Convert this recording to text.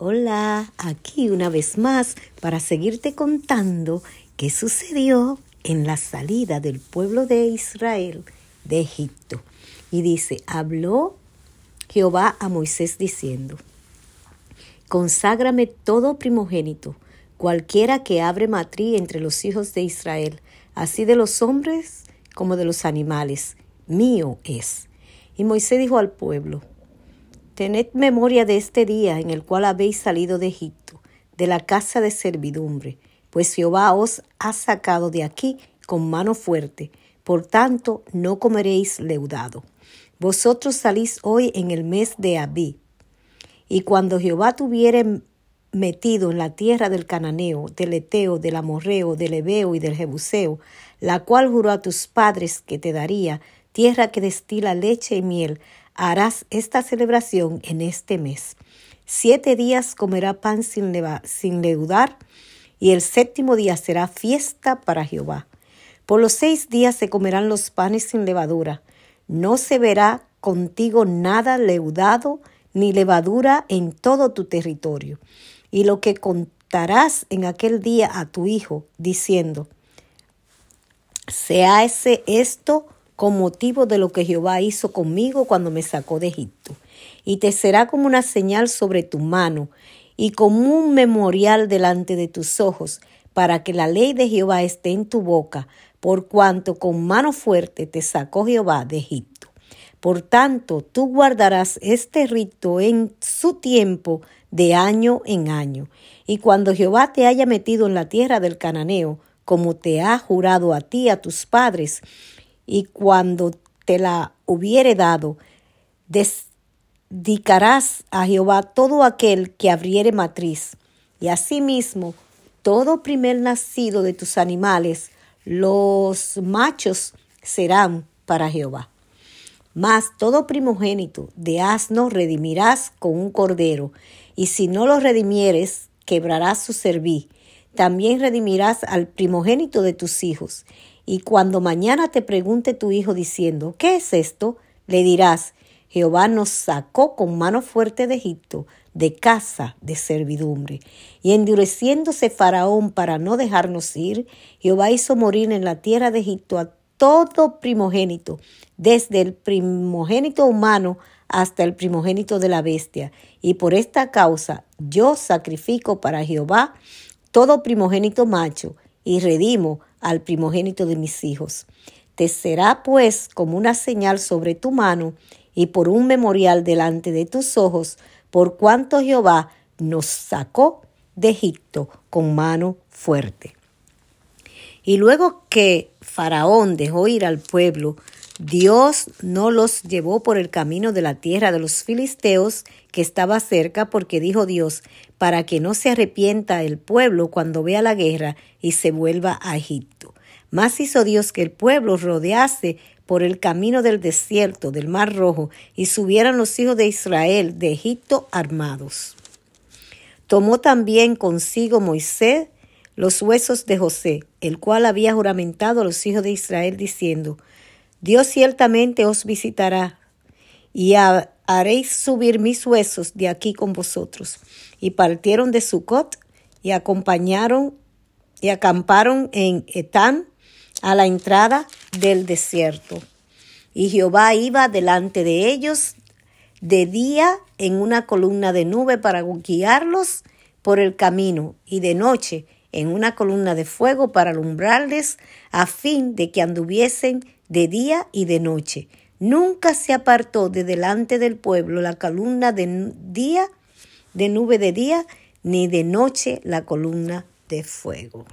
Hola, aquí una vez más para seguirte contando qué sucedió en la salida del pueblo de Israel de Egipto. Y dice, habló Jehová a Moisés diciendo, Conságrame todo primogénito, cualquiera que abre matriz entre los hijos de Israel, así de los hombres como de los animales, mío es. Y Moisés dijo al pueblo, Tened memoria de este día en el cual habéis salido de Egipto, de la casa de servidumbre, pues Jehová os ha sacado de aquí con mano fuerte, por tanto no comeréis leudado. Vosotros salís hoy en el mes de Abí. Y cuando Jehová tuviere metido en la tierra del cananeo, del eteo, del amorreo, del ebeo y del jebuseo, la cual juró a tus padres que te daría, tierra que destila leche y miel, harás esta celebración en este mes. Siete días comerá pan sin, sin leudar, y el séptimo día será fiesta para Jehová. Por los seis días se comerán los panes sin levadura. No se verá contigo nada leudado ni levadura en todo tu territorio. Y lo que contarás en aquel día a tu hijo, diciendo, sea ese esto con motivo de lo que Jehová hizo conmigo cuando me sacó de Egipto. Y te será como una señal sobre tu mano y como un memorial delante de tus ojos, para que la ley de Jehová esté en tu boca, por cuanto con mano fuerte te sacó Jehová de Egipto. Por tanto, tú guardarás este rito en su tiempo de año en año. Y cuando Jehová te haya metido en la tierra del cananeo, como te ha jurado a ti, a tus padres, y cuando te la hubiere dado, dedicarás a Jehová todo aquel que abriere matriz, y asimismo todo primer nacido de tus animales, los machos serán para Jehová. Mas todo primogénito de asno redimirás con un cordero, y si no lo redimieres, quebrarás su cerví. También redimirás al primogénito de tus hijos, y cuando mañana te pregunte tu hijo diciendo, ¿qué es esto? Le dirás, Jehová nos sacó con mano fuerte de Egipto, de casa de servidumbre. Y endureciéndose Faraón para no dejarnos ir, Jehová hizo morir en la tierra de Egipto a todo primogénito, desde el primogénito humano hasta el primogénito de la bestia. Y por esta causa yo sacrifico para Jehová todo primogénito macho y redimo al primogénito de mis hijos. Te será pues como una señal sobre tu mano y por un memorial delante de tus ojos, por cuanto Jehová nos sacó de Egipto con mano fuerte. Y luego que Faraón dejó ir al pueblo, Dios no los llevó por el camino de la tierra de los filisteos que estaba cerca, porque dijo Dios, para que no se arrepienta el pueblo cuando vea la guerra y se vuelva a Egipto. Más hizo Dios que el pueblo rodease por el camino del desierto del Mar Rojo y subieran los hijos de Israel de Egipto armados. Tomó también consigo Moisés los huesos de José, el cual había juramentado a los hijos de Israel diciendo, Dios ciertamente os visitará y haréis subir mis huesos de aquí con vosotros. Y partieron de Sucot y acompañaron y acamparon en Etán a la entrada del desierto. Y Jehová iba delante de ellos de día en una columna de nube para guiarlos por el camino y de noche en una columna de fuego para alumbrarles a fin de que anduviesen de día y de noche. Nunca se apartó de delante del pueblo la columna de día, de nube de día, ni de noche la columna de fuego.